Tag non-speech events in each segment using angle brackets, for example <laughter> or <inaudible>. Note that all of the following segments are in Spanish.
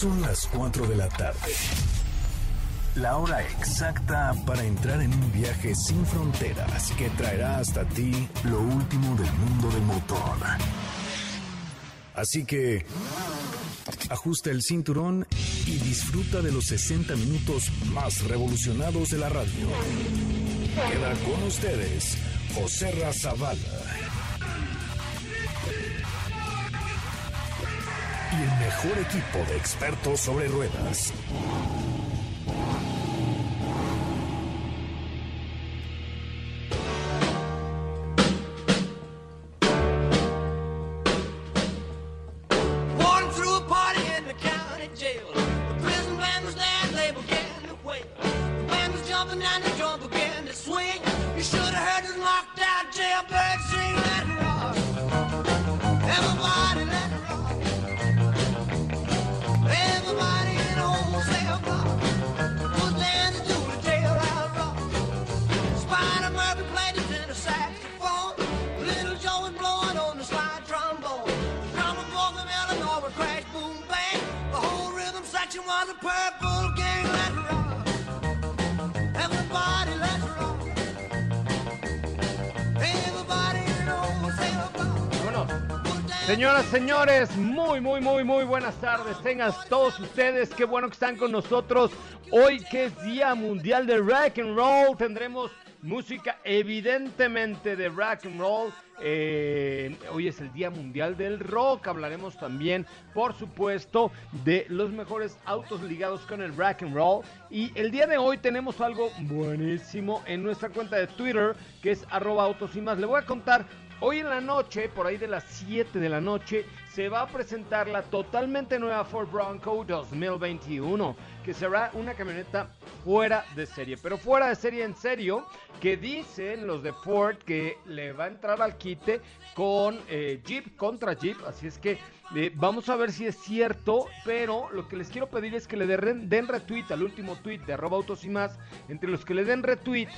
Son las 4 de la tarde. La hora exacta para entrar en un viaje sin fronteras que traerá hasta ti lo último del mundo del motor. Así que ajusta el cinturón y disfruta de los 60 minutos más revolucionados de la radio. Queda con ustedes José Razabala. El mejor equipo de expertos sobre ruedas. Señores, muy, muy, muy, muy buenas tardes. Tengan todos ustedes, qué bueno que están con nosotros. Hoy que es Día Mundial de Rock and Roll, tendremos música evidentemente de rock and roll. Eh, hoy es el Día Mundial del Rock. Hablaremos también, por supuesto, de los mejores autos ligados con el rock and roll. Y el día de hoy tenemos algo buenísimo en nuestra cuenta de Twitter, que es arroba autos y más. Le voy a contar Hoy en la noche, por ahí de las 7 de la noche, se va a presentar la totalmente nueva Ford Bronco 2021, que será una camioneta fuera de serie, pero fuera de serie en serio, que dicen los de Ford que le va a entrar al quite con eh, Jeep contra Jeep, así es que eh, vamos a ver si es cierto, pero lo que les quiero pedir es que le den, den retweet al último tweet de arroba autos y más, entre los que le den retweet,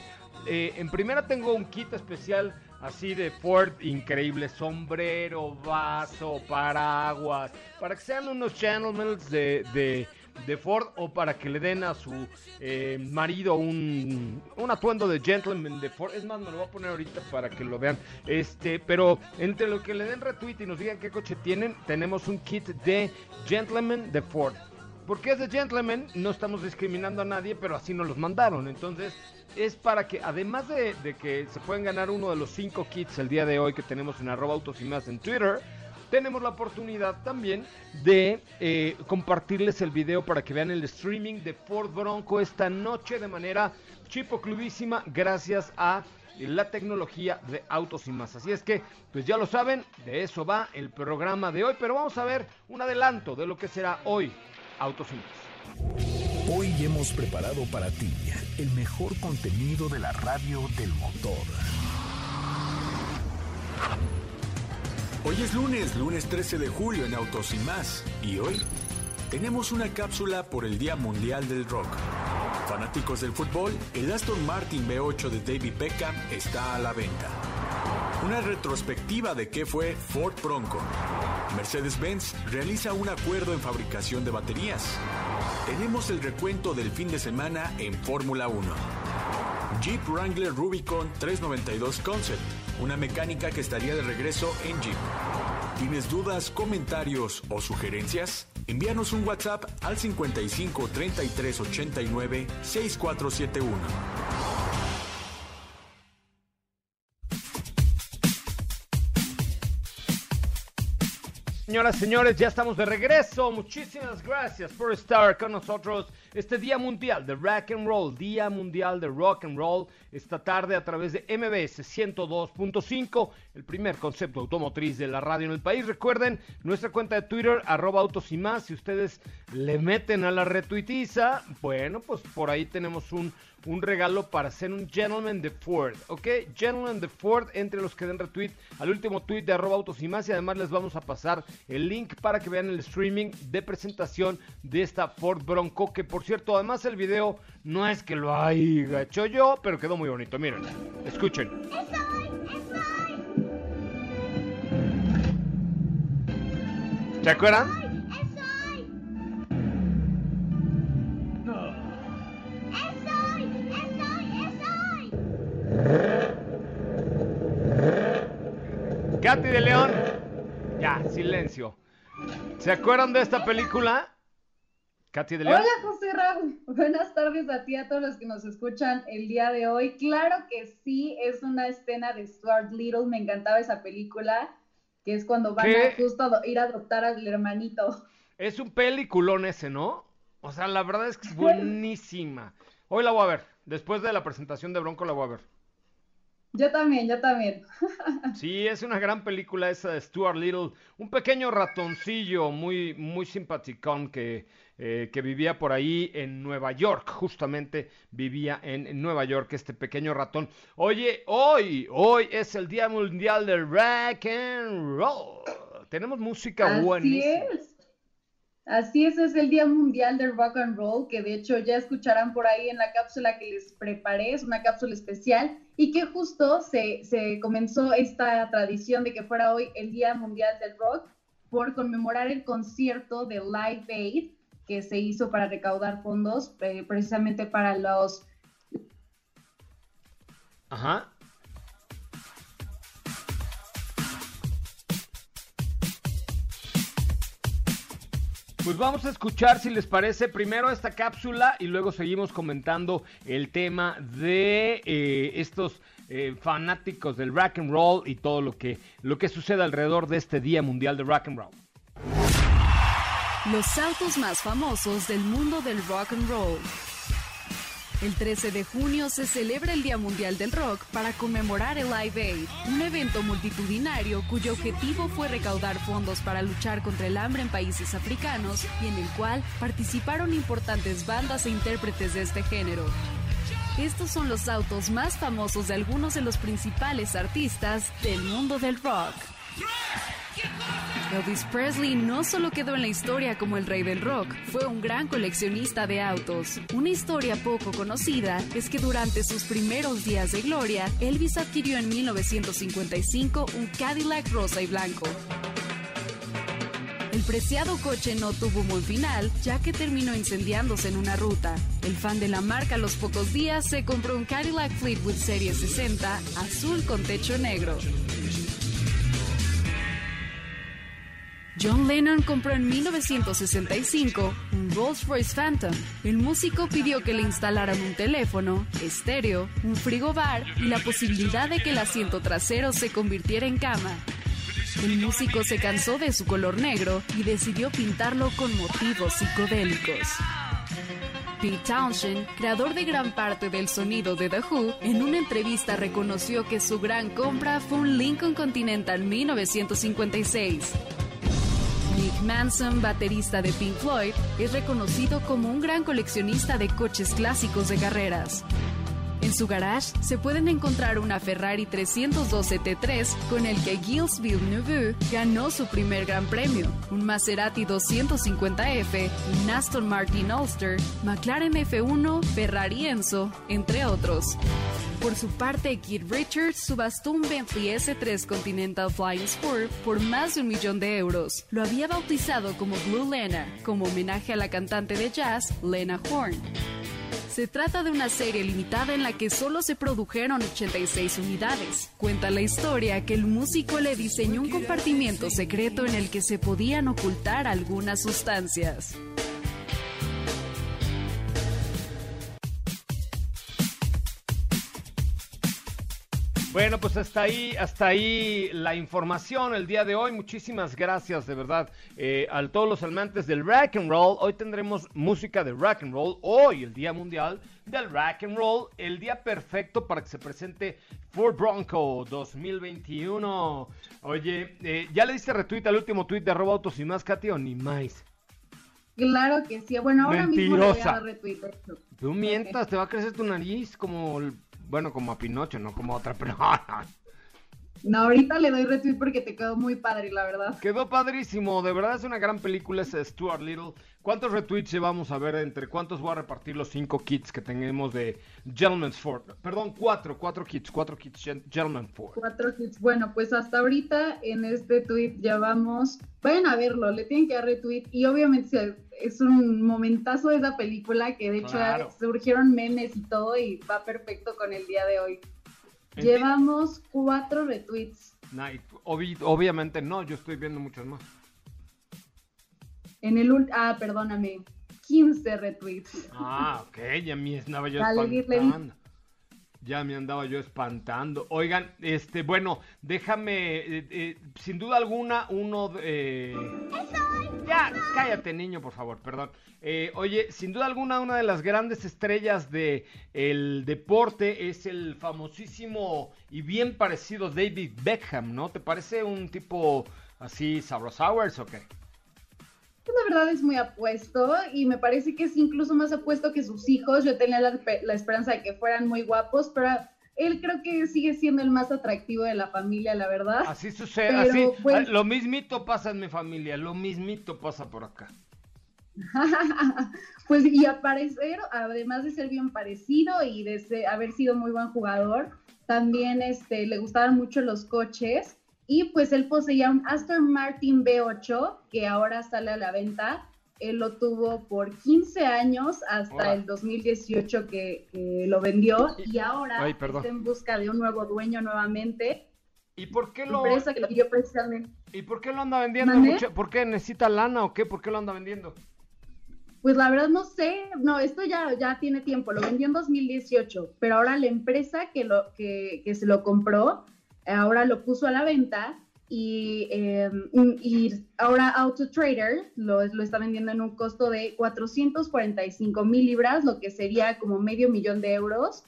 eh, en primera tengo un kit especial así de Ford increíble, sombrero, vaso, paraguas, para que sean unos gentlemen de, de, de Ford o para que le den a su eh, marido un, un atuendo de gentleman de Ford. Es más, me lo voy a poner ahorita para que lo vean. Este, pero entre lo que le den retweet y nos digan qué coche tienen, tenemos un kit de gentleman de Ford. Porque es de gentleman, no estamos discriminando a nadie, pero así nos los mandaron. Entonces, es para que, además de, que se pueden ganar uno de los cinco kits el día de hoy que tenemos en arroba autos y más en Twitter, tenemos la oportunidad también de eh, compartirles el video para que vean el streaming de Ford Bronco esta noche de manera chipoclubísima gracias a la tecnología de autos y más. Así es que, pues ya lo saben, de eso va el programa de hoy, pero vamos a ver un adelanto de lo que será hoy Autos y más. Hoy hemos preparado para ti el mejor contenido de la radio del motor. Hoy es lunes, lunes 13 de julio en Autos y más. Y hoy tenemos una cápsula por el Día Mundial del Rock. Fanáticos del fútbol, el Aston Martin V8 de David Beckham está a la venta. Una retrospectiva de qué fue Ford Bronco. Mercedes-Benz realiza un acuerdo en fabricación de baterías. Tenemos el recuento del fin de semana en Fórmula 1. Jeep Wrangler Rubicon 392 Concept, una mecánica que estaría de regreso en Jeep. ¿Tienes dudas, comentarios o sugerencias? Envíanos un WhatsApp al 55 33 89 6471. Señoras, señores, ya estamos de regreso. Muchísimas gracias por estar con nosotros este Día Mundial de Rock and Roll, Día Mundial de Rock and Roll, esta tarde a través de MBS 102.5, el primer concepto automotriz de la radio en el país. Recuerden nuestra cuenta de Twitter, arroba autos y más. Si ustedes le meten a la retuitiza, bueno, pues por ahí tenemos un, un regalo para ser un gentleman de Ford, ¿ok? Gentleman de Ford, entre los que den retweet al último tweet de arroba autos y más. Y además les vamos a pasar el link para que vean el streaming de presentación de esta Ford Bronco, que por cierto, además el video no es que lo haya hecho yo, pero quedó muy bonito. Miren, escuchen. ¿Se acuerdan? Katy de León. Ya, silencio. ¿Se acuerdan de esta película? Katy de León. Hola José Raúl, buenas tardes a ti, a todos los que nos escuchan el día de hoy. Claro que sí, es una escena de Stuart Little, me encantaba esa película, que es cuando van ¿Qué? a justo a ir a adoptar al hermanito. Es un peliculón ese, ¿no? O sea, la verdad es que es <laughs> buenísima. Hoy la voy a ver. Después de la presentación de Bronco la voy a ver. Yo también, yo también. <laughs> Sí, es una gran película esa de Stuart Little, un pequeño ratoncillo muy, muy simpaticón que, eh, que vivía por ahí en Nueva York, justamente vivía en, Nueva York este pequeño ratón. Oye, hoy, hoy es el Día Mundial del Rock and Roll. Tenemos música Así buenísima. es. Así es, es el Día Mundial del Rock and Roll, que de hecho ya escucharán por ahí en la cápsula que les preparé, es una cápsula especial, y que justo se, se comenzó esta tradición de que fuera hoy el Día Mundial del Rock por conmemorar el concierto de Live Aid que se hizo para recaudar fondos eh, precisamente para los Ajá. Pues vamos a escuchar, si les parece, primero esta cápsula y luego seguimos comentando el tema de eh, estos eh, fanáticos del rock and roll y todo lo que, lo que sucede alrededor de este Día Mundial de Rock and Roll. Los autos más famosos del mundo del rock and roll. El 13 de junio se celebra el Día Mundial del Rock para conmemorar el Live Aid, un evento multitudinario cuyo objetivo fue recaudar fondos para luchar contra el hambre en países africanos y en el cual participaron importantes bandas e intérpretes de este género. Estos son los autos más famosos de algunos de los principales artistas del mundo del rock. Elvis Presley no solo quedó en la historia como el rey del rock, fue un gran coleccionista de autos. Una historia poco conocida es que durante sus primeros días de gloria, Elvis adquirió en 1955 un Cadillac rosa y blanco. El preciado coche no tuvo un buen final, ya que terminó incendiándose en una ruta. El fan de la marca a los pocos días se compró un Cadillac Fleetwood Serie 60, azul con techo negro. John Lennon compró en 1965 un Rolls Royce Phantom. El músico pidió que le instalaran un teléfono, estéreo, un frigobar y la posibilidad de que el asiento trasero se convirtiera en cama. El músico se cansó de su color negro y decidió pintarlo con motivos psicodélicos. Pete Townshend, creador de gran parte del sonido de The Who, en una entrevista reconoció que su gran compra fue un Lincoln Continental 1956. Manson, baterista de Pink Floyd, es reconocido como un gran coleccionista de coches clásicos de carreras. En su garage se pueden encontrar una Ferrari 312 T3 con el que Gilles Villeneuve ganó su primer gran premio, un Maserati 250F, un Aston Martin Ulster, McLaren F1, Ferrari Enzo, entre otros. Por su parte, Keith Richards subastó un Bentley S3 Continental Flying Spur por más de un millón de euros. Lo había bautizado como Blue Lena, como homenaje a la cantante de jazz Lena Horne. Se trata de una serie limitada en la que solo se produjeron 86 unidades. Cuenta la historia que el músico le diseñó un compartimiento secreto en el que se podían ocultar algunas sustancias. Bueno, pues hasta ahí, hasta ahí la información el día de hoy. Muchísimas gracias de verdad eh, a todos los amantes del rock and roll. Hoy tendremos música de rock and roll. Hoy, el Día Mundial del Rock and Roll, el día perfecto para que se presente Ford Bronco 2021. Oye, eh, ¿ya le diste retweet al último tweet de arroba autos y más, Katy, o ni más? Claro que sí. Bueno, ahora mismo le voy a dar retweet. Tú mientas, te va a crecer tu nariz como, el- bueno, como a Pinocho, no como a otra, <laughs> pero no, ahorita le doy retweet porque te quedó muy padre, la verdad. Quedó padrísimo, de verdad es una gran película ese Stuart Little. ¿Cuántos retweets llevamos a ver? ¿Entre cuántos voy a repartir los cinco kits que tenemos de Gentleman's Ford? Perdón, cuatro, cuatro kits, cuatro kits Gen- Gentleman Ford. Cuatro hits. Bueno, pues hasta ahorita en este tweet ya vamos. Vayan a verlo, le tienen que dar retweet. Y obviamente es un momentazo de esa película que de hecho Claro. surgieron memes y todo y va perfecto con el día de hoy. Llevamos cuatro retweets. Night. Obvi- obviamente no, yo estoy viendo muchos más. En el ul- ah, perdóname, 15 retweets. Ah, ok, ya me andaba yo espantando. Ya me andaba yo espantando. Oigan, este, bueno, déjame, eh, eh, sin duda alguna, uno de... Ya, cállate, niño, por favor, perdón. Eh, oye, sin duda alguna, una de las grandes estrellas de el deporte es el famosísimo y bien parecido David Beckham, ¿no? ¿Te parece un tipo así sabrosours o qué? Pues la verdad es muy apuesto y me parece que es incluso más apuesto que sus hijos. Yo tenía la, la esperanza de que fueran muy guapos, pero él creo que sigue siendo el más atractivo de la familia, la verdad. Así sucede, Pero, así. pues- ah, Lo mismito pasa en mi familia, lo mismito pasa por acá. <laughs> pues y a parecer, además de ser bien parecido y de ser- haber sido muy buen jugador, también este, le gustaban mucho los coches y pues él poseía un Aston Martin B8 que ahora sale a la venta. Él lo tuvo por 15 años hasta el 2018 que, que lo vendió y ahora Ay, está en busca de un nuevo dueño nuevamente. ¿Y por qué lo, Empresa que lo pidió precisamente. ¿y por qué lo anda vendiendo? Mucho? ¿Por qué necesita lana o qué? ¿Por qué lo anda vendiendo? Pues la verdad no sé, no, esto ya, ya tiene tiempo, lo vendió en 2018, pero ahora la empresa que, lo, que, que se lo compró, ahora lo puso a la venta y, eh, y ahora AutoTrader lo, lo está vendiendo en un costo de 445 mil libras, lo que sería como medio millón de euros.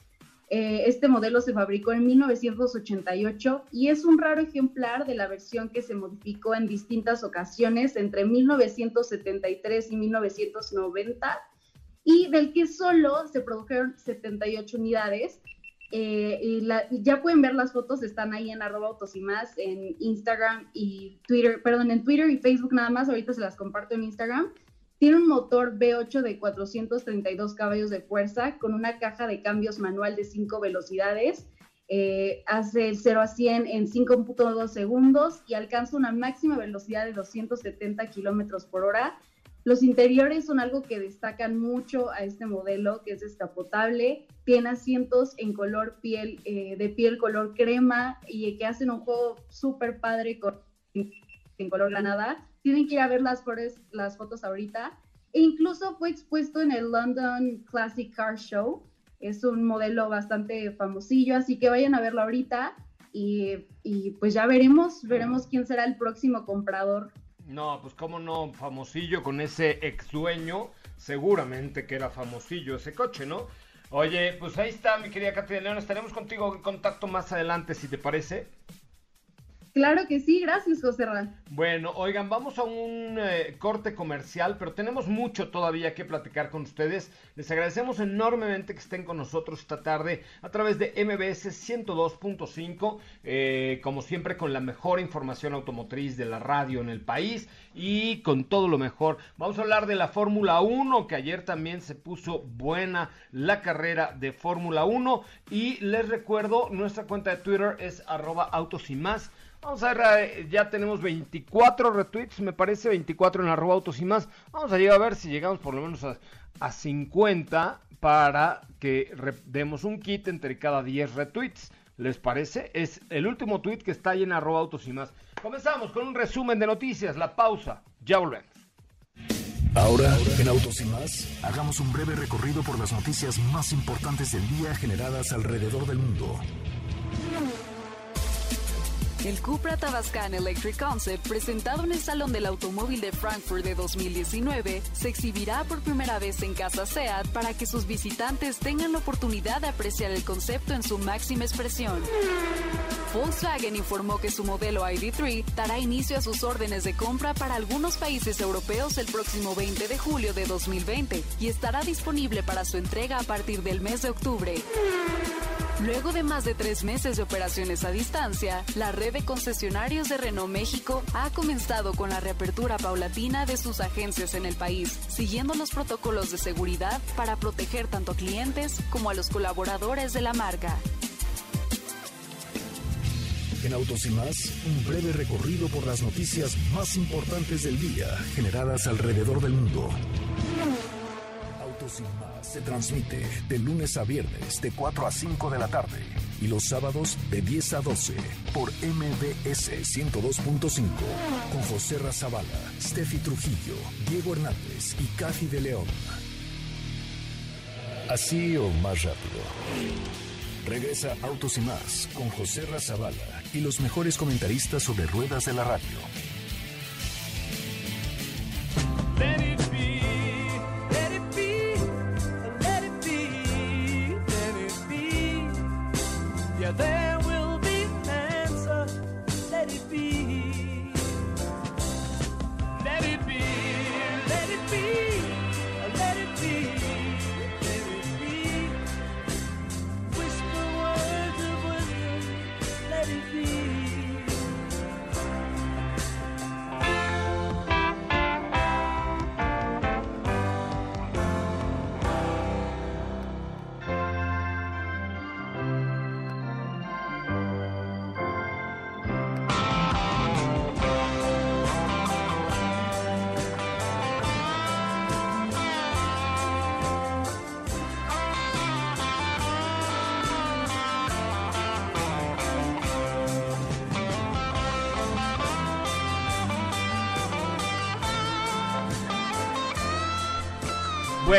Eh, este modelo se fabricó en 1988 y es un raro ejemplar de la versión que se modificó en distintas ocasiones entre 1973 y 1990 y del que solo se produjeron 78 unidades. Eh, y la- y ya pueden ver las fotos, están ahí en arroba autos y más, en Instagram y Twitter, perdón, en Twitter y Facebook nada más, ahorita se las comparto en Instagram. Tiene un motor V8 de 432 caballos de fuerza con una caja de cambios manual de 5 velocidades. Eh, hace el 0 a 100 en 5.2 segundos y alcanza una máxima velocidad de 270 kilómetros por hora. Los interiores son algo que destacan mucho a este modelo, que es descapotable. Tiene asientos en color piel, eh, de piel color crema y que hacen un juego súper padre con, en color granada. Tienen que ir a ver las, flores- las fotos ahorita. E incluso fue expuesto en el London Classic Car Show. Es un modelo bastante famosillo, así que vayan a verlo ahorita y, y pues ya veremos, veremos quién será el próximo comprador. No, pues cómo no, famosillo con ese ex dueño, seguramente que era famosillo ese coche, ¿no? Oye, pues ahí está mi querida Katy León, estaremos contigo en contacto más adelante, si te parece. Claro que sí, gracias José Ran. Bueno, oigan, vamos a un eh, corte comercial, pero tenemos mucho todavía que platicar con ustedes. Les agradecemos enormemente que estén con nosotros esta tarde a través de MBS 102.5, eh, como siempre con la mejor información automotriz de la radio en el país y con todo lo mejor. Vamos a hablar de la Fórmula 1, que ayer también se puso buena la carrera de Fórmula 1 y les recuerdo, nuestra cuenta de Twitter es arroba autos y más. Vamos a ver, eh, ya tenemos 24 retweets, me parece, 24 en arroba autos y más. Vamos a llegar a ver si llegamos por lo menos a, a 50 para que demos un kit entre cada 10 retweets. ¿Les parece? Es el último tweet que está ahí en arroba autos y más. Comenzamos con un resumen de noticias, la pausa. Ya volvemos. Ahora, en Autos y más, hagamos un breve recorrido por las noticias más importantes del día generadas alrededor del mundo. El Cupra Tabascan Electric Concept, presentado en el Salón del Automóvil de Frankfurt de 2019, se exhibirá por primera vez en Casa SEAT para que sus visitantes tengan la oportunidad de apreciar el concepto en su máxima expresión. Volkswagen informó que su modelo ID3 dará inicio a sus órdenes de compra para algunos países europeos el próximo 20 de julio de 2020 y estará disponible para su entrega a partir del mes de octubre. Luego de más de tres meses de operaciones a distancia, la red de concesionarios de Renault México ha comenzado con la reapertura paulatina de sus agencias en el país, siguiendo los protocolos de seguridad para proteger tanto a clientes como a los colaboradores de la marca. En Autos y más, un breve recorrido por las noticias más importantes del día generadas alrededor del mundo. Se transmite de lunes a viernes de 4 a 5 de la tarde y los sábados de 10 a 12 por MBS 102.5 con José Razabala, Steffi Trujillo, Diego Hernández y Kathy de León. Así o más rápido. Regresa Autos y más con José Razabala y los mejores comentaristas sobre ruedas de la radio.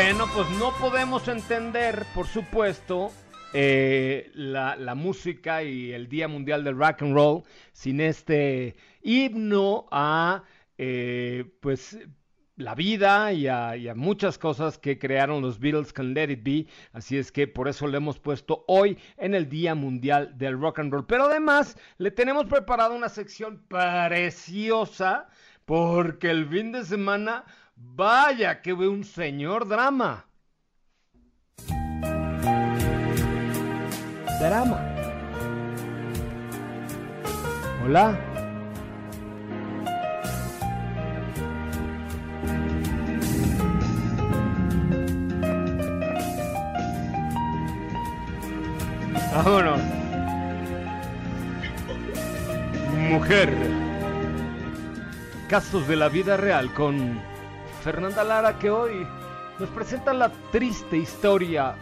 Bueno, pues no podemos entender, por supuesto, eh, la, música y el Día Mundial del Rock and Roll sin este himno a, eh, pues, la vida y a, y a muchas cosas que crearon los Beatles con Let It Be. Así es que por eso le hemos puesto hoy en el Día Mundial del Rock and Roll. Pero además le tenemos preparado una sección preciosa porque el fin de semana, vaya que ve un señor drama. Drama. Hola. Vámonos. Mujer. Casos de la vida real con Fernanda Lara que hoy nos presenta la triste historia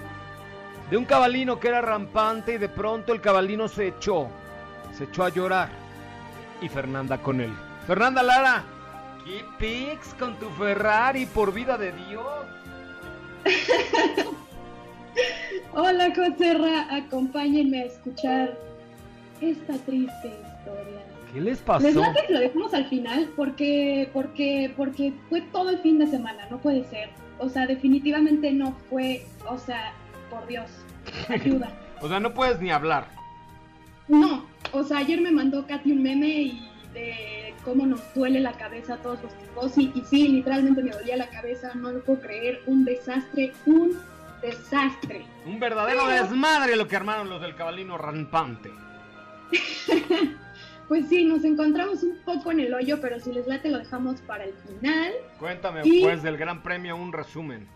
de un cabalino que era rampante y de pronto el cabalino se echó, se echó a llorar y Fernanda con él. Fernanda Lara, ¿qué pics con tu Ferrari por vida de Dios? <laughs> Hola, Joserra, acompáñenme a escuchar esta triste historia. ¿Qué les pasó? Les que lo dejemos al final porque, porque, porque fue todo el fin de semana, no puede ser. O sea, definitivamente no fue, o sea, por Dios, ayuda. <laughs> O sea, no puedes ni hablar. No, o sea, ayer me mandó Katy un meme y de cómo nos duele la cabeza a todos los tipos. Y, y sí, literalmente me dolía la cabeza, no lo puedo creer. Un desastre, un desastre. Un verdadero Pero- desmadre lo que armaron los del cabalino rampante. <laughs> Pues sí, nos encontramos un poco en el hoyo, pero si les late lo dejamos para el final. Cuéntame, Y- pues, del Gran Premio un resumen.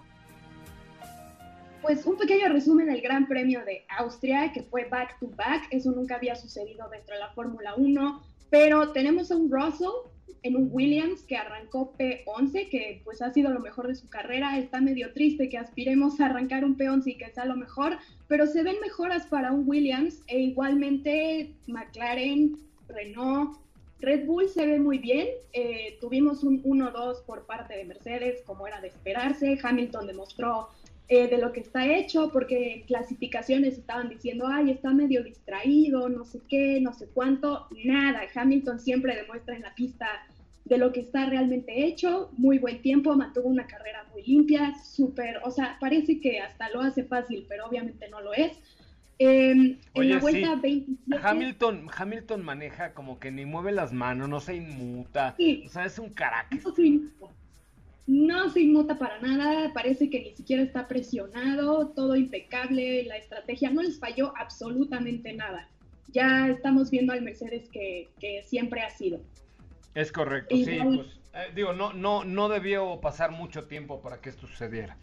Pues un pequeño resumen del Gran Premio de Austria, que fue back to back. Eso nunca había sucedido dentro de la Fórmula 1. Pero tenemos a un Russell en un Williams que arrancó P11, que pues ha sido lo mejor de su carrera. Está medio triste que aspiremos a arrancar un P11 y que sea lo mejor, pero se ven mejoras para un Williams e igualmente McLaren, Renault, Red Bull se ve muy bien. Eh, tuvimos un 1-2 por parte de Mercedes, como era de esperarse. Hamilton demostró eh, de lo que está hecho, porque en clasificaciones estaban diciendo, ay, está medio distraído, no sé qué, no sé cuánto. Nada, Hamilton siempre demuestra en la pista de lo que está realmente hecho. Muy buen tiempo, mantuvo una carrera muy limpia, súper, o sea, parece que hasta lo hace fácil, pero obviamente no lo es. Eh, en la vuelta sí. 27. Hamilton, Hamilton maneja como que ni mueve las manos, no se inmuta. Sí. O sea, es un carácter. No se inmuta. No se inmuta para nada, parece que ni siquiera está presionado, todo impecable, la estrategia no les falló absolutamente nada. Ya estamos viendo al Mercedes que, que siempre ha sido. Es correcto, sí. Pues, eh, digo, no, no, no debió pasar mucho tiempo para que esto sucediera.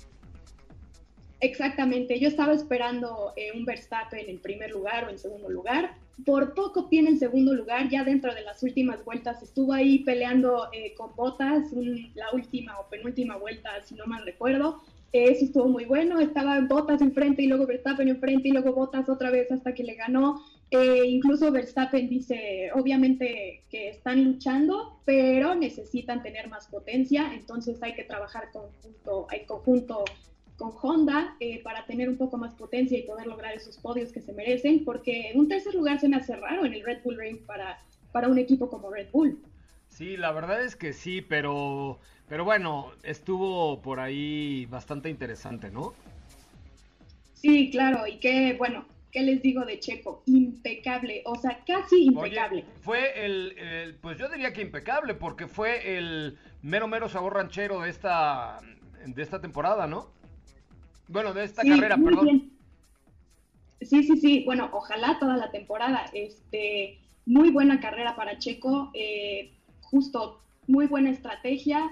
Exactamente, yo estaba esperando eh, un Verstappen en primer lugar o en segundo lugar. Por poco tiene el segundo lugar, ya dentro de las últimas vueltas estuvo ahí peleando eh, con botas, un- la última o penúltima vuelta, si no mal recuerdo. Eso estuvo muy bueno. Estaba Bottas enfrente y luego Verstappen enfrente y luego Bottas otra vez hasta que le ganó. Eh, incluso Verstappen dice, obviamente que están luchando, pero necesitan tener más potencia, entonces hay que trabajar conjunto, hay conjunto con Honda eh, para tener un poco más potencia y poder lograr esos podios que se merecen, porque un tercer lugar se me hace raro en el Red Bull Ring para, para un equipo como Red Bull. Sí, la verdad es que sí, pero, pero bueno, estuvo por ahí bastante interesante, ¿no? Sí, claro, y que bueno, ¿qué les digo de Checo? Impecable, o sea, casi impecable. Oye, fue el, el- pues yo diría que impecable, porque fue el mero mero sabor ranchero de esta, de esta temporada, ¿no? Bueno, de esta Sí, carrera, perdón. bien. Sí, sí, sí. Bueno, ojalá toda la temporada. Este, muy buena carrera para Checo. eh, justo, muy buena estrategia.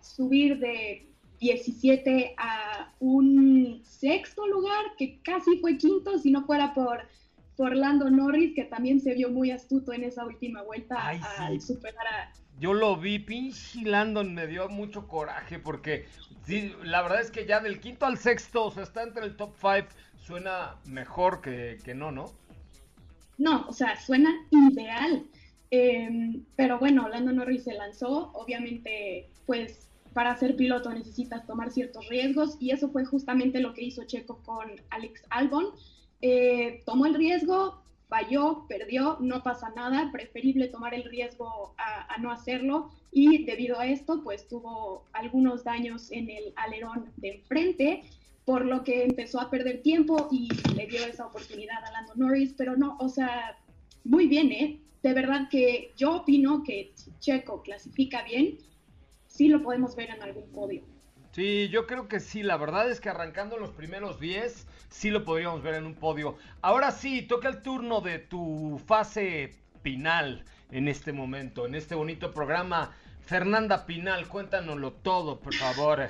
Subir de 17 a un sexto lugar, que casi fue quinto, si no fuera por, por Lando Norris, que también se vio muy astuto en esa última vuelta Ay, al sí. superar a, Yo lo vi, pinche Landon me dio mucho coraje porque sí, la verdad es que ya del quinto al sexto, o sea, está entre el top 5, suena mejor que, que no, ¿no? No, o sea, suena ideal. Eh, pero bueno, Lando Norris se lanzó. Obviamente, pues para ser piloto necesitas tomar ciertos riesgos y eso fue justamente lo que hizo Checo con Alex Albon. Eh, tomó el riesgo, falló, perdió, no pasa nada, preferible tomar el riesgo a, no hacerlo y debido a esto pues tuvo algunos daños en el alerón de enfrente, por lo que empezó a perder tiempo y le dio esa oportunidad a Lando Norris, pero no, o sea, muy bien, ¿eh? De verdad que yo opino que Checo clasifica bien, sí lo podemos ver en algún podio. Sí, yo creo que sí, la verdad es que arrancando los primeros 10, sí lo podríamos ver en un podio. Ahora sí, toca el turno de tu fase final en este momento, en este bonito programa. Fernanda Pinal, cuéntanoslo todo, por favor.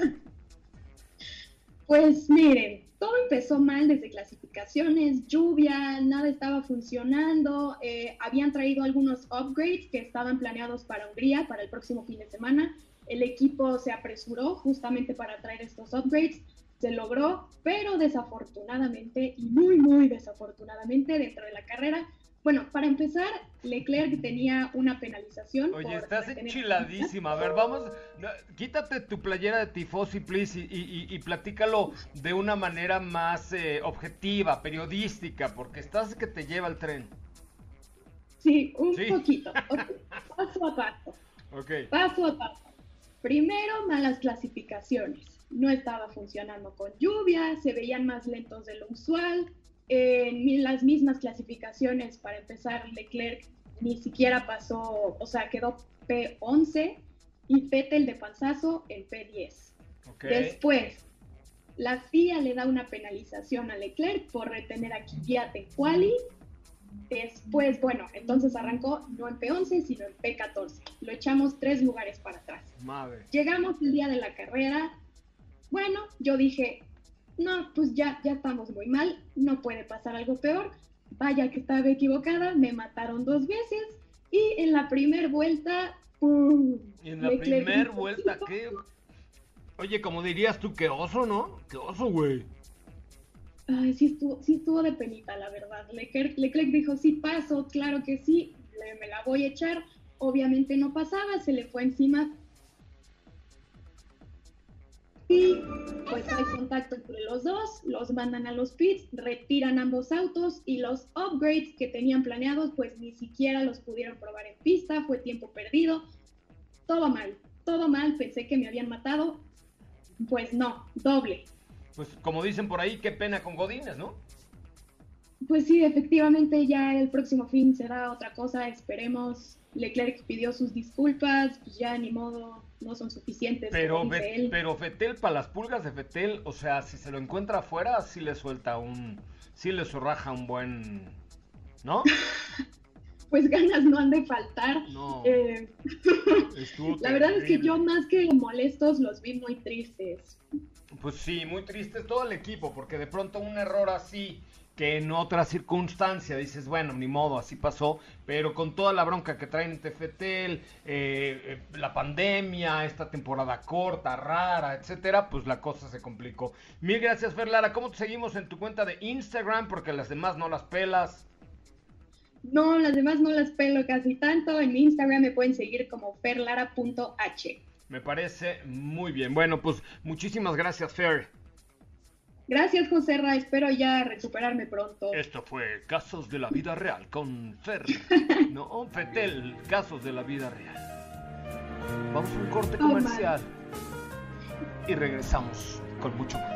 Pues miren, todo empezó mal desde clasificaciones, lluvia, nada estaba funcionando, eh, habían traído algunos upgrades que estaban planeados para Hungría para el próximo fin de semana. El equipo se apresuró justamente para traer estos upgrades, se logró, pero desafortunadamente y muy, muy desafortunadamente dentro de la carrera, bueno, para empezar, Leclerc tenía una penalización. Oye, por estás enchiladísima. A ver, vamos, quítate tu playera de tifosi, please, y, y- y platícalo de una manera más eh, objetiva, periodística, porque estás que te lleva el tren. Sí, un Sí. poquito. <laughs> Paso a paso. Ok. Paso a paso. Primero, malas clasificaciones. No estaba funcionando con lluvia, se veían más lentos de lo usual. En mi- las mismas clasificaciones, para empezar, Leclerc ni siquiera pasó, o sea, quedó P11 y Vettel de panzazo en P10. Ok. Después, la FIA le da una penalización a Leclerc por retener a Kvyat en quali. Después, bueno, entonces arrancó no en P11, sino en P14. Lo echamos tres lugares para atrás. Madre. Llegamos el día de la carrera. Bueno, yo dije, no, pues ya, ya estamos muy mal, no puede pasar algo peor. Vaya que estaba equivocada, me mataron dos veces y en la primera vuelta, ¡pum! Y en la Leclerc primer hizo vuelta. ¿qué? Oye, como dirías tú, qué oso, ¿no? Qué oso, güey. Ay, sí estuvo, sí estuvo de penita, la verdad. Leclerc, Leclerc dijo, sí paso, claro que sí, le- me la voy a echar. Obviamente no pasaba, se le fue encima. Y pues hay contacto entre los dos, los mandan a los pits, retiran ambos autos y los upgrades que tenían planeados pues ni siquiera los pudieron probar en pista, fue tiempo perdido. Todo mal, todo mal, pensé que me habían matado. Pues no, doble. Pues como dicen por ahí, qué pena con Godines, ¿no? Pues sí, efectivamente ya el próximo fin será otra cosa, esperemos. Leclerc pidió sus disculpas, pues ya ni modo, no son suficientes. Pero, pero Fetel, para las pulgas de Fetel, o sea, si se lo encuentra afuera, sí le suelta un. Sí le zorraja un buen. ¿No? <laughs> Pues ganas no han de faltar. No. Eh, <laughs> la verdad es que yo más que molestos los vi muy tristes. Pues sí, muy triste todo el equipo, porque de pronto un error así que en otra circunstancia dices, bueno, ni modo, así pasó, pero con toda la bronca que traen en Tefetel, eh, eh, la pandemia, esta temporada corta, rara, etcétera, pues la cosa se complicó. Mil gracias, Fer Lara. ¿Cómo te seguimos en tu cuenta de Instagram? Porque las demás no las pelas. No, las demás no las pelo casi tanto. En Instagram me pueden seguir como ferlara.h. Me parece muy bien. Bueno, pues muchísimas gracias, Fer. Gracias, José Ra. Espero ya recuperarme pronto. Esto fue Casos de la Vida Real con Fer. <laughs> No, Fetel, Casos de la Vida Real. Vamos a un corte Oh, comercial y regresamos con mucho más.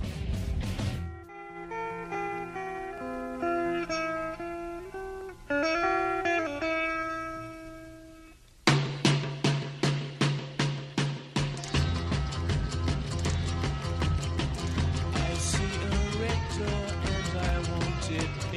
shit.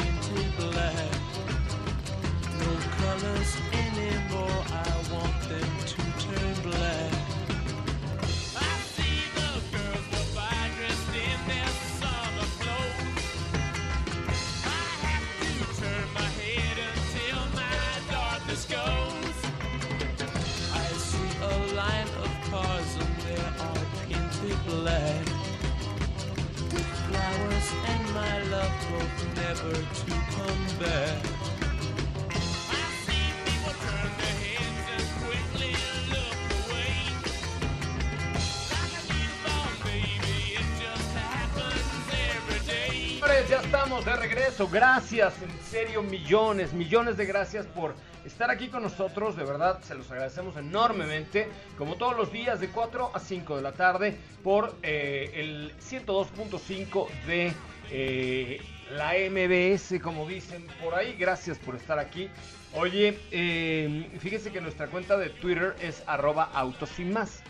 Gracias, en serio, millones, millones de gracias por estar aquí con nosotros. De verdad, se los agradecemos enormemente. Como todos los días, de 4 a 5 de la tarde, por eh, el 102.5 de eh, la MBS, como dicen por ahí. Gracias por estar aquí. Oye, eh, fíjese que nuestra cuenta de Twitter es arroba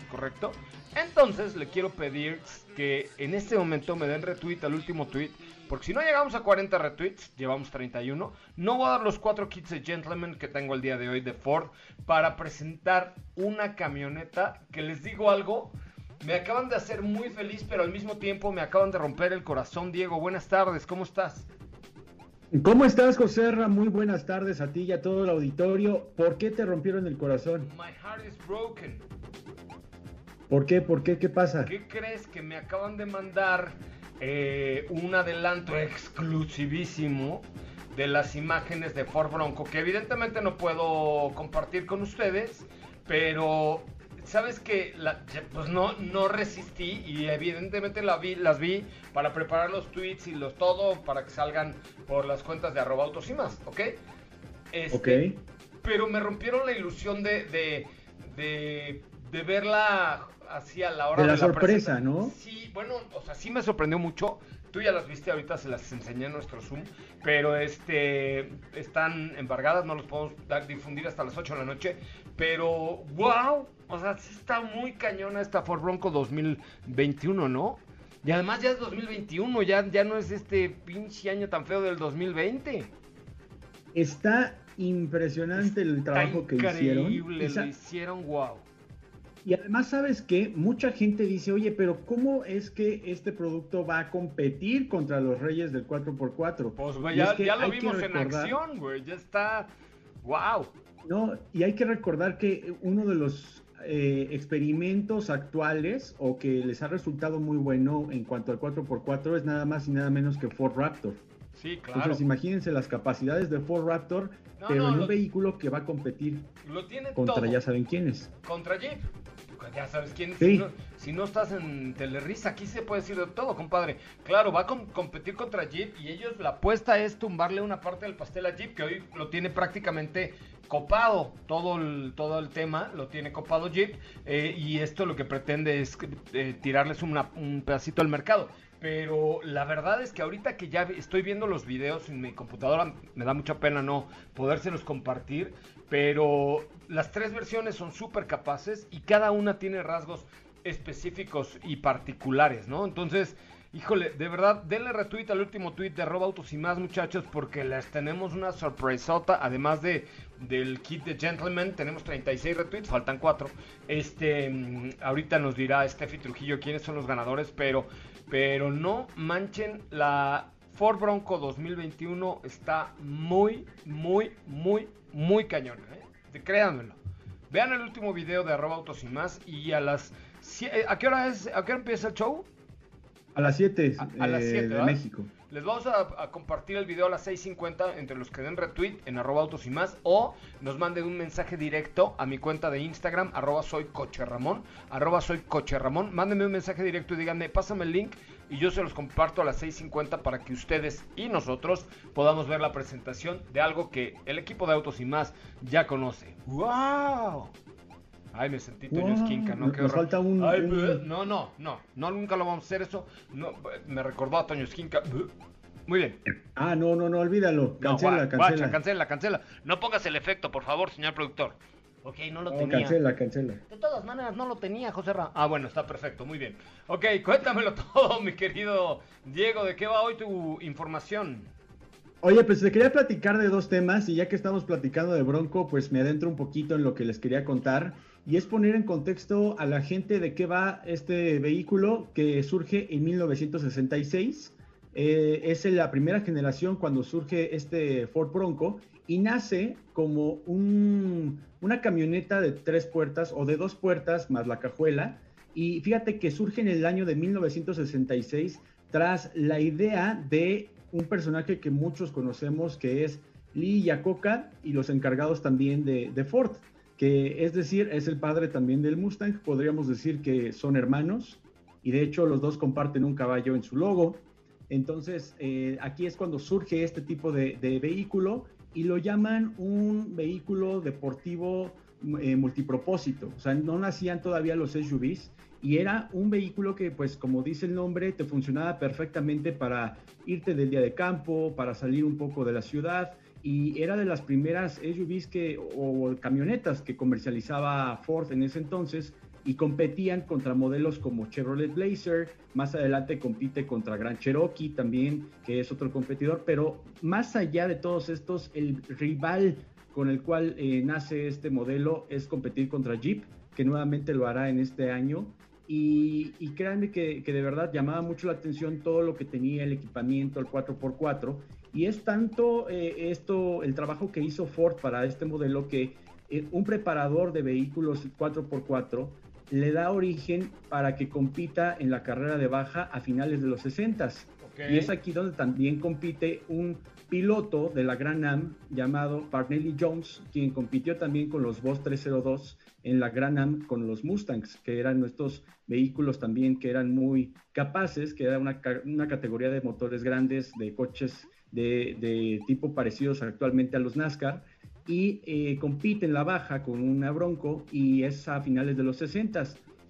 ¿correcto? Entonces le quiero pedir que en este momento me den retweet al último tweet. Porque si no llegamos a 40 retweets, llevamos 31. No voy a dar los cuatro kits de Gentleman que tengo el día de hoy de Ford para presentar una camioneta que les digo algo. Me acaban de hacer muy feliz, pero al mismo tiempo me acaban de romper el corazón. Diego, buenas tardes, ¿cómo estás? ¿Cómo estás, José Ra? Muy buenas tardes a ti y a todo el auditorio. ¿Por qué te rompieron el corazón? My heart is broken. ¿Por qué? ¿Por qué? ¿Qué pasa? ¿Qué crees que me acaban de mandar eh, un adelanto exclusivísimo de las imágenes de Ford Bronco que evidentemente no puedo compartir con ustedes, pero sabes que la- pues no no resistí y evidentemente la vi, las vi para preparar los tweets y los todo para que salgan por las cuentas de arroba autos y más, ¿ok? Este, Ok. pero me rompieron la ilusión de, de, de, de verla así a la hora De la presenta- sorpresa, ¿no? Sí, bueno, o sea, sí me sorprendió mucho. Tú ya las viste, ahorita se las enseñé en nuestro Zoom, pero este están embargadas, no los podemos dar- difundir hasta las 8 de la noche, pero wow, o sea, sí está muy cañona esta Ford Bronco 2021, ¿no? Y además ya es 2021, ya, ya no es este pinche año tan feo del 2020. Está impresionante el trabajo que hicieron. increíble, lo hicieron wow. Y además, ¿sabes qué? Mucha gente dice, oye, pero ¿cómo es que este producto va a competir contra los reyes del 4x4? Pues güey, ya, es que ya lo que vimos en acción, güey, ya está wow. No, y hay que recordar que uno de los eh, experimentos actuales o que les ha resultado muy bueno en cuanto al 4x4 es nada más y nada menos que Ford Raptor. Sí, claro. Entonces imagínense las capacidades de Ford Raptor, No, pero no, en un lo- vehículo que va a competir Lo tiene contra todo. ya saben quiénes. Contra Jeep. Ya sabes quién es. Sí. Si, no, si no estás en Telerisa, aquí se puede decir de todo, compadre. Claro, va a com- competir contra Jeep y ellos la apuesta es tumbarle una parte del pastel a Jeep, que hoy lo tiene prácticamente copado todo el, todo el tema, lo tiene copado Jeep, eh, y esto lo que pretende es eh, tirarles una- un pedacito al mercado. Pero la verdad es que ahorita que ya estoy viendo los videos en mi computadora, me da mucha pena no podérselos compartir, pero las tres versiones son súper capaces y cada una tiene rasgos específicos y particulares, ¿no? Entonces, híjole, de verdad, denle retweet al último tweet de arroba autos y más, muchachos, porque les tenemos una sorpresota, además de del kit de Gentleman, tenemos 36 retweets, faltan 4. Este, mm, ahorita nos dirá Steffi Trujillo quiénes son los ganadores, pero, pero no manchen la Ford Bronco 2021 está muy, muy, muy, muy cañón, ¿eh? Créanmelo. Vean el último video de arroba autos y más y a las... eh, ¿A qué hora es? ¿A qué hora empieza el show? A las 7 A- a las siete, de. México. Les vamos a, a compartir el video a las 6.50 entre los que den retweet en arroba autos y más o nos manden un mensaje directo a mi cuenta de Instagram arroba soy coche Ramón arroba soy coche Ramón mándenme un mensaje directo y díganme pásame el link y yo se los comparto a las 6.50 para que ustedes y nosotros podamos ver la presentación de algo que el equipo de autos y más ya conoce ¡Wow! Ay, me sentí Toño Wow, Esquinca, ¿no? Qué falta un- Ay, un- bleh, no, no, no, no, nunca lo vamos a hacer eso. No, me recordó a Toño Esquinca. Muy bien. Ah, no, no, no, olvídalo. No, Cancela, guacha, cancela. cancela, cancela. No pongas el efecto, por favor, señor productor. Ok, no lo No, tenía. cancela, cancela. De todas maneras, no lo tenía, José Ra. Ah, bueno, está perfecto, muy bien. Ok, cuéntamelo <laughs> todo, mi querido Diego. ¿De qué va hoy tu información? Oye, pues te quería platicar de dos temas y ya que estamos platicando de Bronco, pues me adentro un poquito en lo que les quería contar y es poner en contexto a la gente de qué va este vehículo que surge en 1966. Eh, es la primera generación cuando surge este Ford Bronco y nace como un- una camioneta de tres puertas o de dos puertas más la cajuela. Y fíjate que surge en el año de 1966 tras la idea de un personaje que muchos conocemos que es Lee Iacocca y los encargados también de, de Ford, que es decir, es el padre también del Mustang, podríamos decir que son hermanos y de hecho los dos comparten un caballo en su logo. Entonces, eh, aquí es cuando surge este tipo de, de vehículo y lo llaman un vehículo deportivo eh, multipropósito. O sea, no nacían todavía los SUVs y era un vehículo que, pues, como dice el nombre, te funcionaba perfectamente para irte del día de campo, para salir un poco de la ciudad y era de las primeras SUVs que, o camionetas que comercializaba Ford en ese entonces y competían contra modelos como Chevrolet Blazer, más adelante compite contra Grand Cherokee también, que es otro competidor, pero más allá de todos estos, el rival con el cual eh, nace este modelo es competir contra Jeep, que nuevamente lo hará en este año. Y, y créanme que, que de verdad llamaba mucho la atención todo lo que tenía el equipamiento, el 4x4, y es tanto eh, esto, el trabajo que hizo Ford para este modelo que eh, un preparador de vehículos 4x4 le da origen para que compita en la carrera de baja a finales de los 60 Y es aquí donde también compite un piloto de la Gran Am llamado Parnelli Jones, quien compitió también con los Boss 302 en la Gran Am con los Mustangs, que eran nuestros vehículos también que eran muy capaces, que era una, ca- una categoría de motores grandes, de coches de, de tipo parecidos actualmente a los NASCAR y eh, compite en la baja con una Bronco y es a finales de los 60.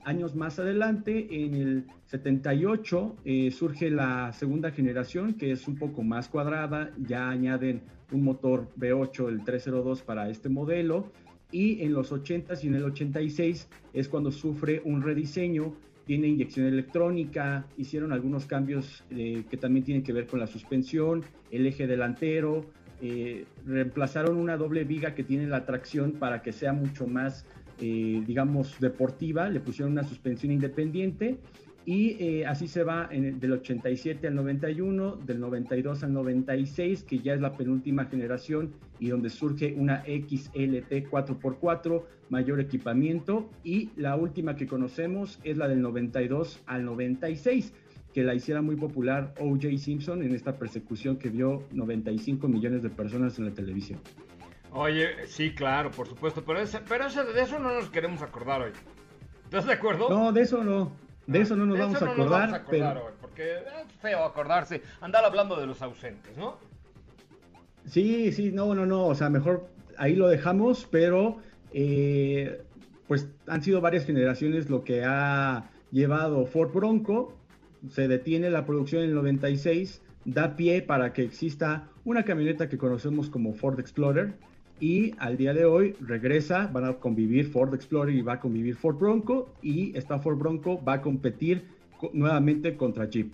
Años más adelante, en el 78, eh, surge la segunda generación que es un poco más cuadrada, ya añaden un motor V8, el 302 para este modelo. Y en los 80s y en el 86 es cuando sufre un rediseño, tiene inyección electrónica, hicieron algunos cambios eh, que también tienen que ver con la suspensión, el eje delantero, eh, reemplazaron una doble viga que tiene la tracción para que sea mucho más, eh, digamos, deportiva, le pusieron una suspensión independiente y eh, así se va en el- del 87 al 91, del 92 al 96, que ya es la penúltima generación y donde surge una XLT 4x4, mayor equipamiento. Y la última que conocemos es la del 92 al 96 que la hiciera muy popular O.J. Simpson en esta persecución que vio 95 millones de personas en la televisión. Oye, sí, claro, por supuesto, pero, ese, pero ese- de eso no nos queremos acordar hoy. ¿Estás de acuerdo? No, de eso no, de eso no nos De vamos eso a acordar, nos vamos a acordar pero hoy, porque es feo acordarse, andar hablando de los ausentes, ¿no? sí, sí, no, no, no, o sea, mejor ahí lo dejamos, pero eh, pues han sido varias generaciones lo que ha llevado Ford Bronco, se detiene la producción en el 96, da pie para que exista una camioneta que conocemos como Ford Explorer y al día de hoy regresa, van a convivir Ford Explorer y va a convivir Ford Bronco y esta Ford Bronco va a competir co- nuevamente contra Jeep.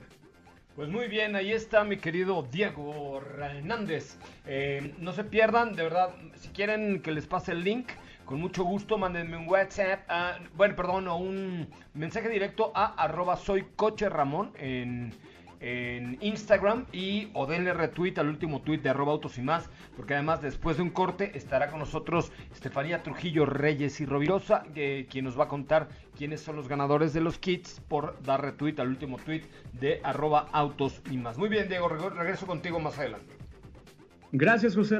Pues muy bien, ahí está mi querido Diego Hernández. Eh, no se pierdan, de verdad, si quieren que les pase el link, con mucho gusto mándenme un WhatsApp, bueno, perdón, o un mensaje directo a arroba soy coche Ramón en, en Instagram y o denle retweet al último tweet de arroba autos y más, porque además después de un corte estará con nosotros Estefanía Trujillo Reyes y Rovirosa, eh, quien nos va a contar quiénes son los ganadores de los kits por dar retweet al último tweet de arroba autos y más. Muy bien, Diego, reg- regreso contigo más adelante. Gracias, José.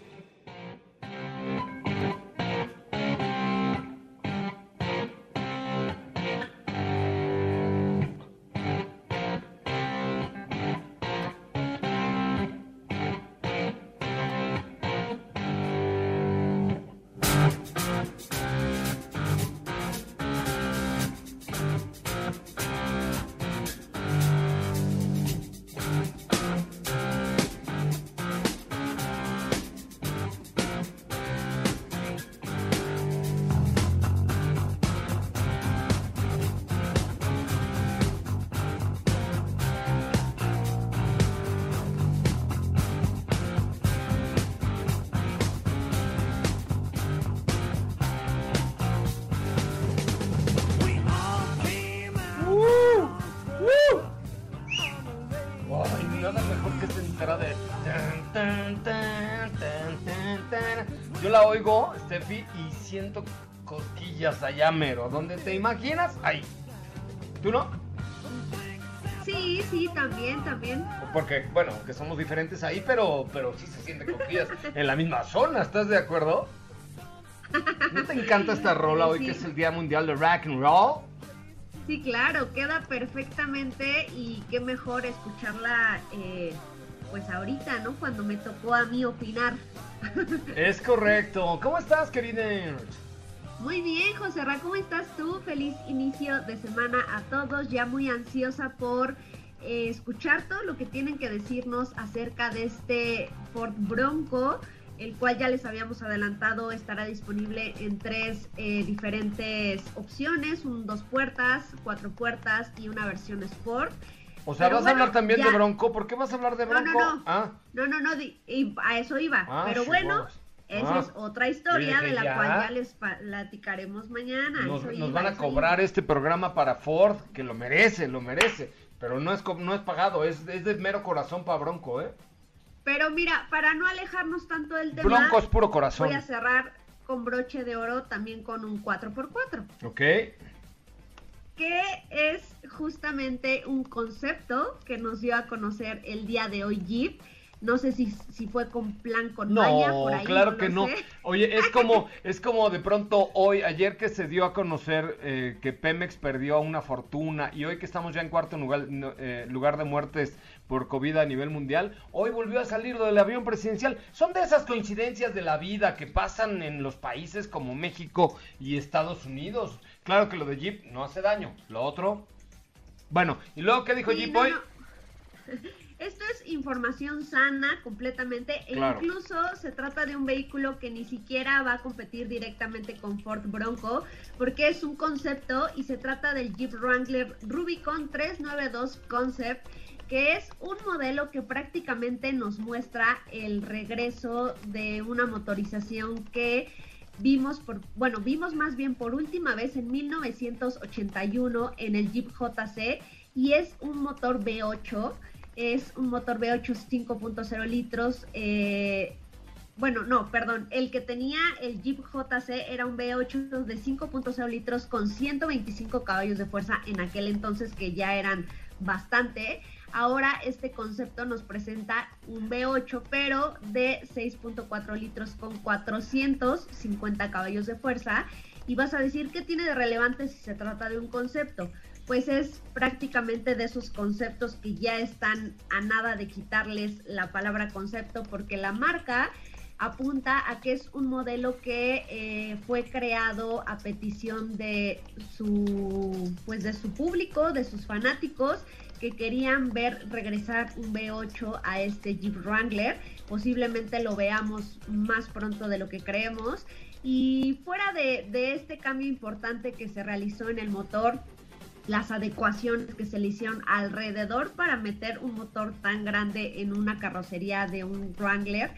Allá mero. ¿Dónde te imaginas? Ahí. ¿Tú no? Sí, sí, también, también. Porque, bueno, que somos diferentes ahí, pero, pero sí se siente cosquillas <laughs> en la misma zona, ¿estás de acuerdo? ¿No te encanta esta rola hoy Sí. que es el Día Mundial de Rock and Roll? Sí, claro, queda perfectamente y qué mejor escucharla eh, pues ahorita, ¿no? Cuando me tocó a mí opinar. Es correcto. ¿Cómo estás, querida? Muy bien, José Ra, ¿cómo estás tú? Feliz inicio de semana a todos, ya muy ansiosa por eh, escuchar todo lo que tienen que decirnos acerca de este Ford Bronco, el cual ya les habíamos adelantado estará disponible en tres eh, diferentes opciones, un dos puertas, cuatro puertas y una versión Sport. O sea, Pero ¿vas a hablar también ya. de Bronco? ¿Por qué vas a hablar de No, no, Bronco? no. Ah, No, no, no, di- y a eso iba. Ah, Pero bueno. Esa Ah. es otra historia de la ya. cual ya les platicaremos mañana. nos, nos iba, van a cobrar iba. este programa para Ford, que lo merece, lo merece. Pero no es, no es pagado, es, es de mero corazón para Bronco, ¿eh? Pero mira, para no alejarnos tanto del tema, Bronco es puro corazón. voy a cerrar con broche de oro también con un 4x4, ¿Ok? que es justamente un concepto que nos dio a conocer el día de hoy Jeep. No sé si, si fue con plan con por No, ahí. claro que no. sé. Oye, es <laughs> como, es como de pronto hoy, ayer que se dio a conocer eh, que Pemex perdió una fortuna y hoy que estamos ya en cuarto lugar, eh, lugar de muertes por COVID a nivel mundial, hoy volvió a salir lo del avión presidencial. Son de esas coincidencias de la vida que pasan en los países como México y Estados Unidos. Claro que lo de Jeep no hace daño. Lo otro, bueno, y luego qué dijo Sí, Jeep no, hoy? Esto es información sana completamente e incluso se trata de un vehículo que ni siquiera va a competir directamente con Ford Bronco porque es un concepto y se trata del Jeep Wrangler Rubicon 392 Concept que es un modelo que prácticamente nos muestra el regreso de una motorización que vimos por, bueno, vimos más bien por última vez en 1981 en el Jeep JC y es un motor V8, es un motor V8 5.0 litros, eh, bueno, no, perdón, el que tenía el Jeep JC era un V8 de 5.0 litros con 125 caballos de fuerza en aquel entonces que ya eran bastante. Ahora este concepto nos presenta un V8 pero de 6.4 litros con 450 caballos de fuerza y vas a decir qué tiene de relevante si se trata de un concepto. Pues es prácticamente de esos conceptos que ya están a nada de quitarles la palabra concepto porque la marca apunta a que es un modelo que eh, fue creado a petición de su pues de su público, de sus fanáticos que querían ver regresar un V8 a este Jeep Wrangler. Posiblemente lo veamos más pronto de lo que creemos. Y fuera de, de este cambio importante que se realizó en el motor, las adecuaciones que se le hicieron alrededor para meter un motor tan grande en una carrocería de un Wrangler,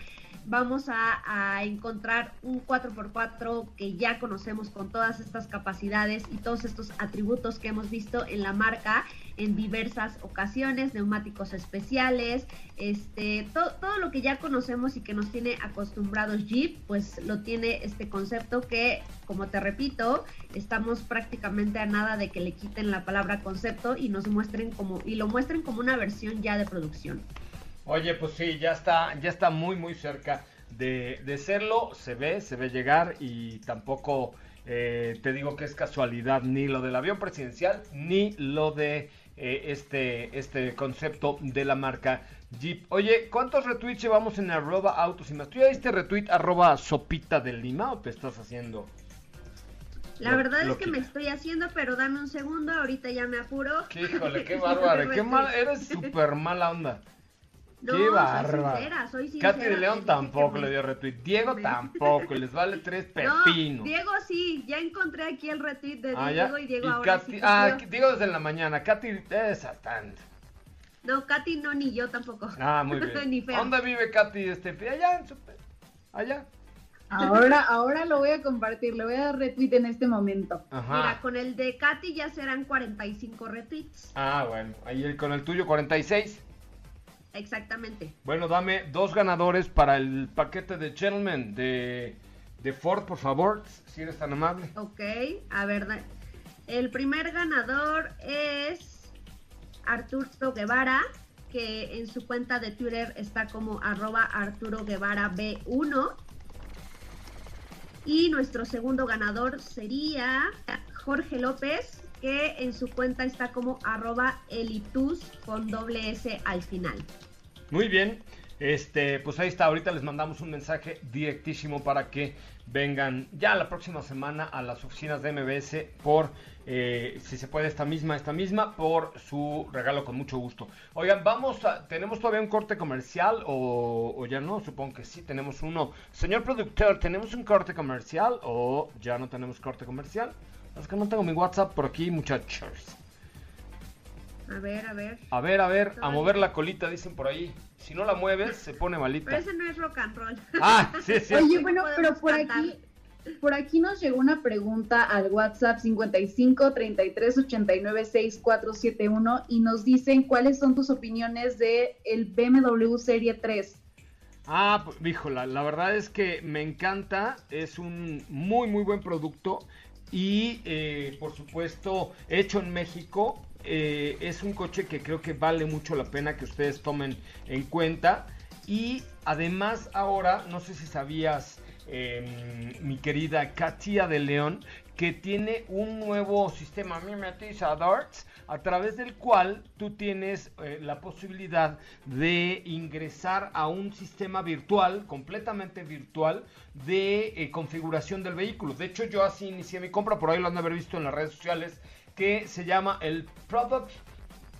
vamos a, encontrar un 4x4 que ya conocemos con todas estas capacidades y todos estos atributos que hemos visto en la marca en diversas ocasiones, neumáticos especiales, este, to, todo lo que ya conocemos y que nos tiene acostumbrados Jeep, pues lo tiene este concepto que, como te repito, estamos prácticamente a nada de que le quiten la palabra concepto y nos muestren como, y lo muestren como una versión ya de producción. Oye, pues sí, ya está, ya está muy, muy cerca de, de serlo. Se ve, se ve llegar y tampoco eh, te digo que es casualidad ni lo del avión presidencial ni lo de eh, este, este concepto de la marca Jeep. Oye, ¿cuántos retweets llevamos en arroba autos y más? ¿Tú ya diste retweet arroba sopita de lima o te estás haciendo? La Lo- verdad lo es que que- me estoy haciendo, pero dame un segundo, ahorita ya me apuro. Híjole, qué <laughs> bárbaro, qué mal, eres súper mala onda. No, qué soy bárbaro. sincera, soy sincera. Katy de León tampoco le dio retweet. Diego <laughs> tampoco, les vale tres No, pepinos. Diego sí, ya encontré aquí el retweet de Ah, ya. Diego y Diego Y ahora Katy- sí. ah. Diego desde la mañana. Katy, esa tan. No, Katy no, ni yo tampoco. Ah, muy bien. <laughs> ni. ¿Dónde vive Katy? Este, allá, en su- allá. Ahora, ahora lo voy a compartir, le voy a dar retweet en este momento. Ajá. Mira, con el de Katy ya serán 45 retweets. Ah, bueno, ahí el- con el tuyo 46. Exactamente. Bueno, dame dos ganadores para el paquete de Gentleman de, de Ford, por favor, si eres tan amable. Ok, a ver, el primer ganador es Arturo Guevara, que en su cuenta de Twitter está como arroba Arturo Guevara B1. Y nuestro segundo ganador sería Jorge López, que en su cuenta está como arroba elitus con doble S al final. Muy bien. Este, pues ahí está, ahorita les mandamos un mensaje directísimo para que vengan ya la próxima semana a las oficinas de MBS por, eh, si se puede, esta misma, esta misma, por su regalo con mucho gusto. Oigan, vamos a, ¿tenemos todavía un corte comercial o, o ya no? Supongo que sí, tenemos uno. Señor productor, ¿tenemos un corte comercial o ya no tenemos corte comercial? Es que no tengo mi WhatsApp por aquí, muchachos. A ver, a ver. A ver, a ver, a mover la colita, dicen por ahí. Si no la mueves, se pone malita. Pero ese no es rock and roll. <laughs> Ah, sí, sí. Oye, No bueno, pero por cantar. aquí, por aquí nos llegó una pregunta al WhatsApp 55 33 89 6471 y nos dicen cuáles son tus opiniones de el BMW Serie 3. Ah, pues, híjola, la verdad es que me encanta, es un muy, muy buen producto y, eh, por supuesto, hecho en México. eh, es un coche que creo que vale mucho la pena que ustedes tomen en cuenta. Y además ahora, no sé si sabías, eh, mi querida Katia de León, que tiene un nuevo sistema mimetizador a través del cual tú tienes eh, la posibilidad de ingresar a un sistema virtual, completamente virtual, de eh, configuración del vehículo. De hecho, yo así inicié mi compra, por ahí lo han de haber visto en las redes sociales, que se llama el Product,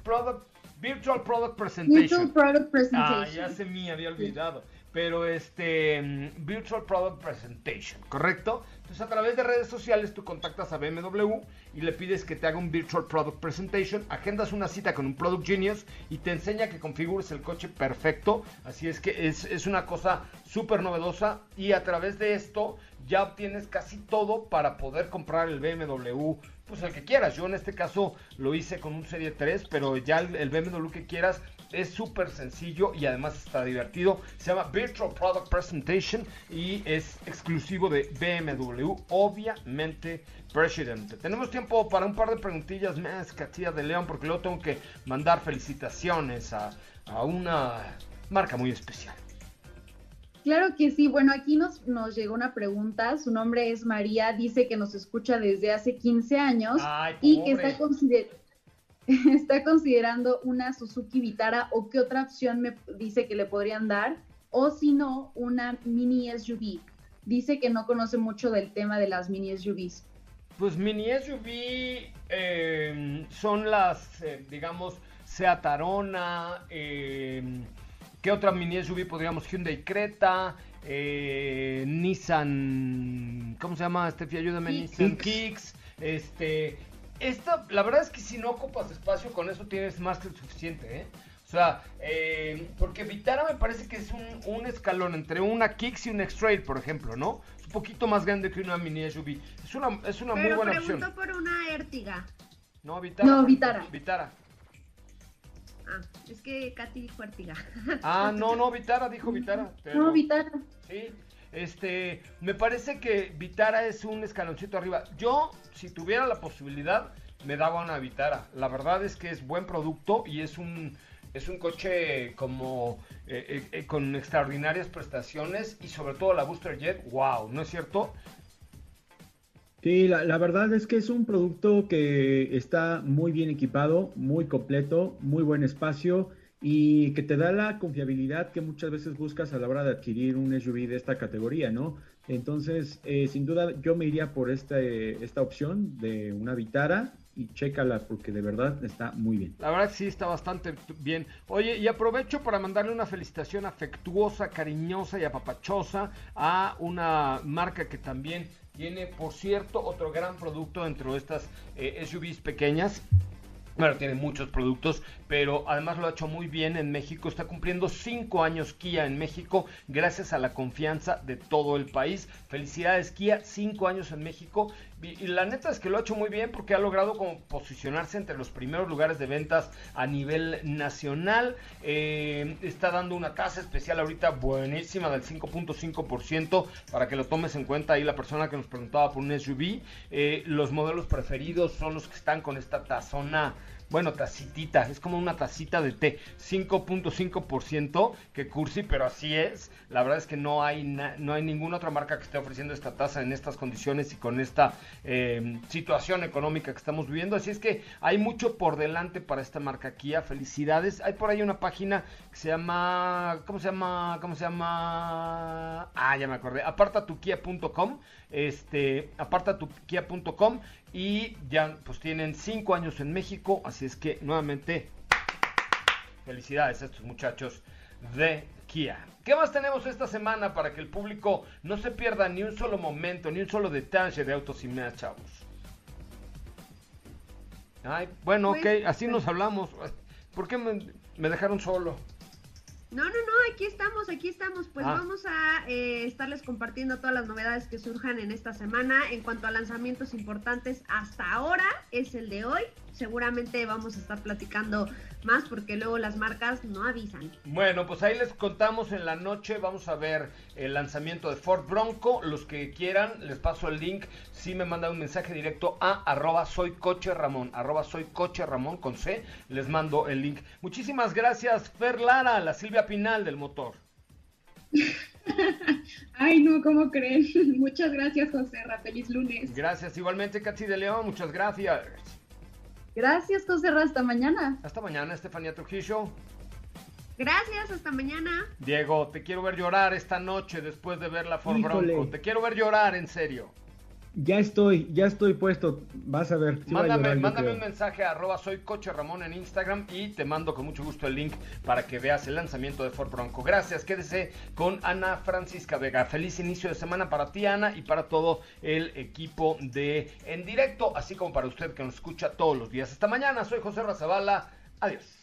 Product Virtual Product Presentation. Virtual Product Ah, Presentation. ya se me había olvidado. Pero este mm, Virtual Product Presentation, ¿correcto? Entonces a través de redes sociales tú contactas a BMW y le pides que te haga un Virtual Product Presentation, agendas una cita con un Product Genius y te enseña que configures el coche perfecto. Así es que es, es una cosa súper novedosa y a través de esto ya obtienes casi todo para poder comprar el BMW, pues el que quieras. Yo en este caso lo hice con un Serie 3, pero ya el, el BMW que quieras es súper sencillo y además está divertido. Se llama Virtual Product Presentation y es exclusivo de BMW, obviamente, presidente. Tenemos tiempo para un par de preguntillas más, Katia de León, porque luego tengo que mandar felicitaciones a, a una marca muy especial. Claro que sí. Bueno, aquí nos, nos llegó una pregunta. Su nombre es María. Dice que nos escucha desde hace 15 años Ay, y que está, consider- <laughs> está considerando una Suzuki Vitara o qué otra opción me dice que le podrían dar. O si no, una mini SUV. Dice que no conoce mucho del tema de las mini SUVs. Pues mini SUV eh, son las, eh, digamos, Seat Arona, eh, ¿qué otra mini SUV podríamos? Hyundai Creta, eh, Nissan, ¿cómo se llama, Steffi? Ayúdame, Kicks. Nissan Kicks, este, esta, la verdad es que si no ocupas espacio, con eso tienes más que suficiente, ¿eh? O sea, eh, porque Vitara me parece que es un, un escalón entre una Kicks y un X-Trail, por ejemplo, ¿no? Es un poquito más grande que una mini SUV. Es una, es una muy Pero buena preguntó opción. por una Ertiga. No, Vitara. No, Vitara. Vitara. Ah, es que Katy dijo Ertiga. Ah, <laughs> no, no, Vitara, dijo Vitara. pero- No, Vitara. Sí, este, me parece que Vitara es un escaloncito arriba. Yo, si tuviera la posibilidad, me daba una Vitara. La verdad es que es buen producto y es un, es un coche como eh, eh, eh, con extraordinarias prestaciones y sobre todo la Booster Jet, wow, ¿no es cierto? Sí, la, la verdad es que es un producto que está muy bien equipado, muy completo, muy buen espacio y que te da la confiabilidad que muchas veces buscas a la hora de adquirir un SUV de esta categoría, ¿no? Entonces, eh, sin duda, yo me iría por este, esta opción de una Vitara y chécala porque de verdad está muy bien. La verdad sí está bastante bien. Oye, y aprovecho para mandarle una felicitación afectuosa, cariñosa y apapachosa a una marca que también tiene, por cierto, otro gran producto dentro de estas eh, SUVs pequeñas. Bueno, tiene muchos productos, pero además lo ha hecho muy bien en México. Está cumpliendo cinco años Kia en México, gracias a la confianza de todo el país. Felicidades Kia, cinco años en México. Y, la neta es que lo ha hecho muy bien porque ha logrado como posicionarse entre los primeros lugares de ventas a nivel nacional. Eh, está dando una tasa especial ahorita buenísima del 5.5% para que lo tomes en cuenta ahí la persona que nos preguntaba por un SUV. Eh, los modelos preferidos son los que están con esta tazona bueno, tacitita, es como una tacita de té, 5.5%, que cursi, pero así es. La verdad es que no hay, no hay ninguna otra marca que esté ofreciendo esta tasa en estas condiciones y con esta eh, situación económica que estamos viviendo. Así es que hay mucho por delante para esta marca Kia. Felicidades. Hay por ahí una página que se llama, ¿cómo se llama? ¿Cómo se llama? Ah, ya me acordé. Apartatukia.com. Este, apartatukia.com y ya pues tienen cinco años en México, así es que nuevamente felicidades a estos muchachos de Kia. ¿Qué más tenemos esta semana para que el público no se pierda ni un solo momento, ni un solo detalle de Autos y Más, chavos? Ay, bueno, Pues, ok, así nos hablamos. ¿Por qué me, me dejaron solo? No, no, no, aquí estamos, aquí estamos. Pues Ah. vamos a eh, estarles compartiendo todas las novedades que surjan en esta semana. En cuanto a lanzamientos importantes, hasta ahora es el de hoy. Seguramente vamos a estar platicando más porque luego las marcas no avisan. Bueno, pues ahí les contamos en la noche. Vamos a ver el lanzamiento de Ford Bronco. Los que quieran, les paso el link. Si me mandan un mensaje directo a arroba soy coche Ramón, arroba soy coche Ramón con C, les mando el link. Muchísimas gracias, Fer Lara, la Silvia Pinal del motor. <laughs> Ay, no, ¿cómo creen? <laughs> Muchas gracias, José Ra. Feliz lunes. Gracias, igualmente, Katy de León, muchas gracias. Gracias, José Ra, hasta mañana. Hasta mañana, Estefanía Trujillo. Gracias, hasta mañana. Diego, te quiero ver llorar esta noche después de ver la Ford Híjole. Bronco. Te quiero ver llorar, en serio. Ya estoy, ya estoy puesto. Vas a ver. sí va a mándame llorar, mándame un mensaje a arroba soy coche Ramón en Instagram y te mando con mucho gusto el link para que veas el lanzamiento de Ford Bronco. Gracias, quédese con Ana Francisca Vega. Feliz inicio de semana para ti, Ana, y para todo el equipo de En Directo, así como para usted que nos escucha todos los días. Hasta mañana, soy José Razabala. Adiós.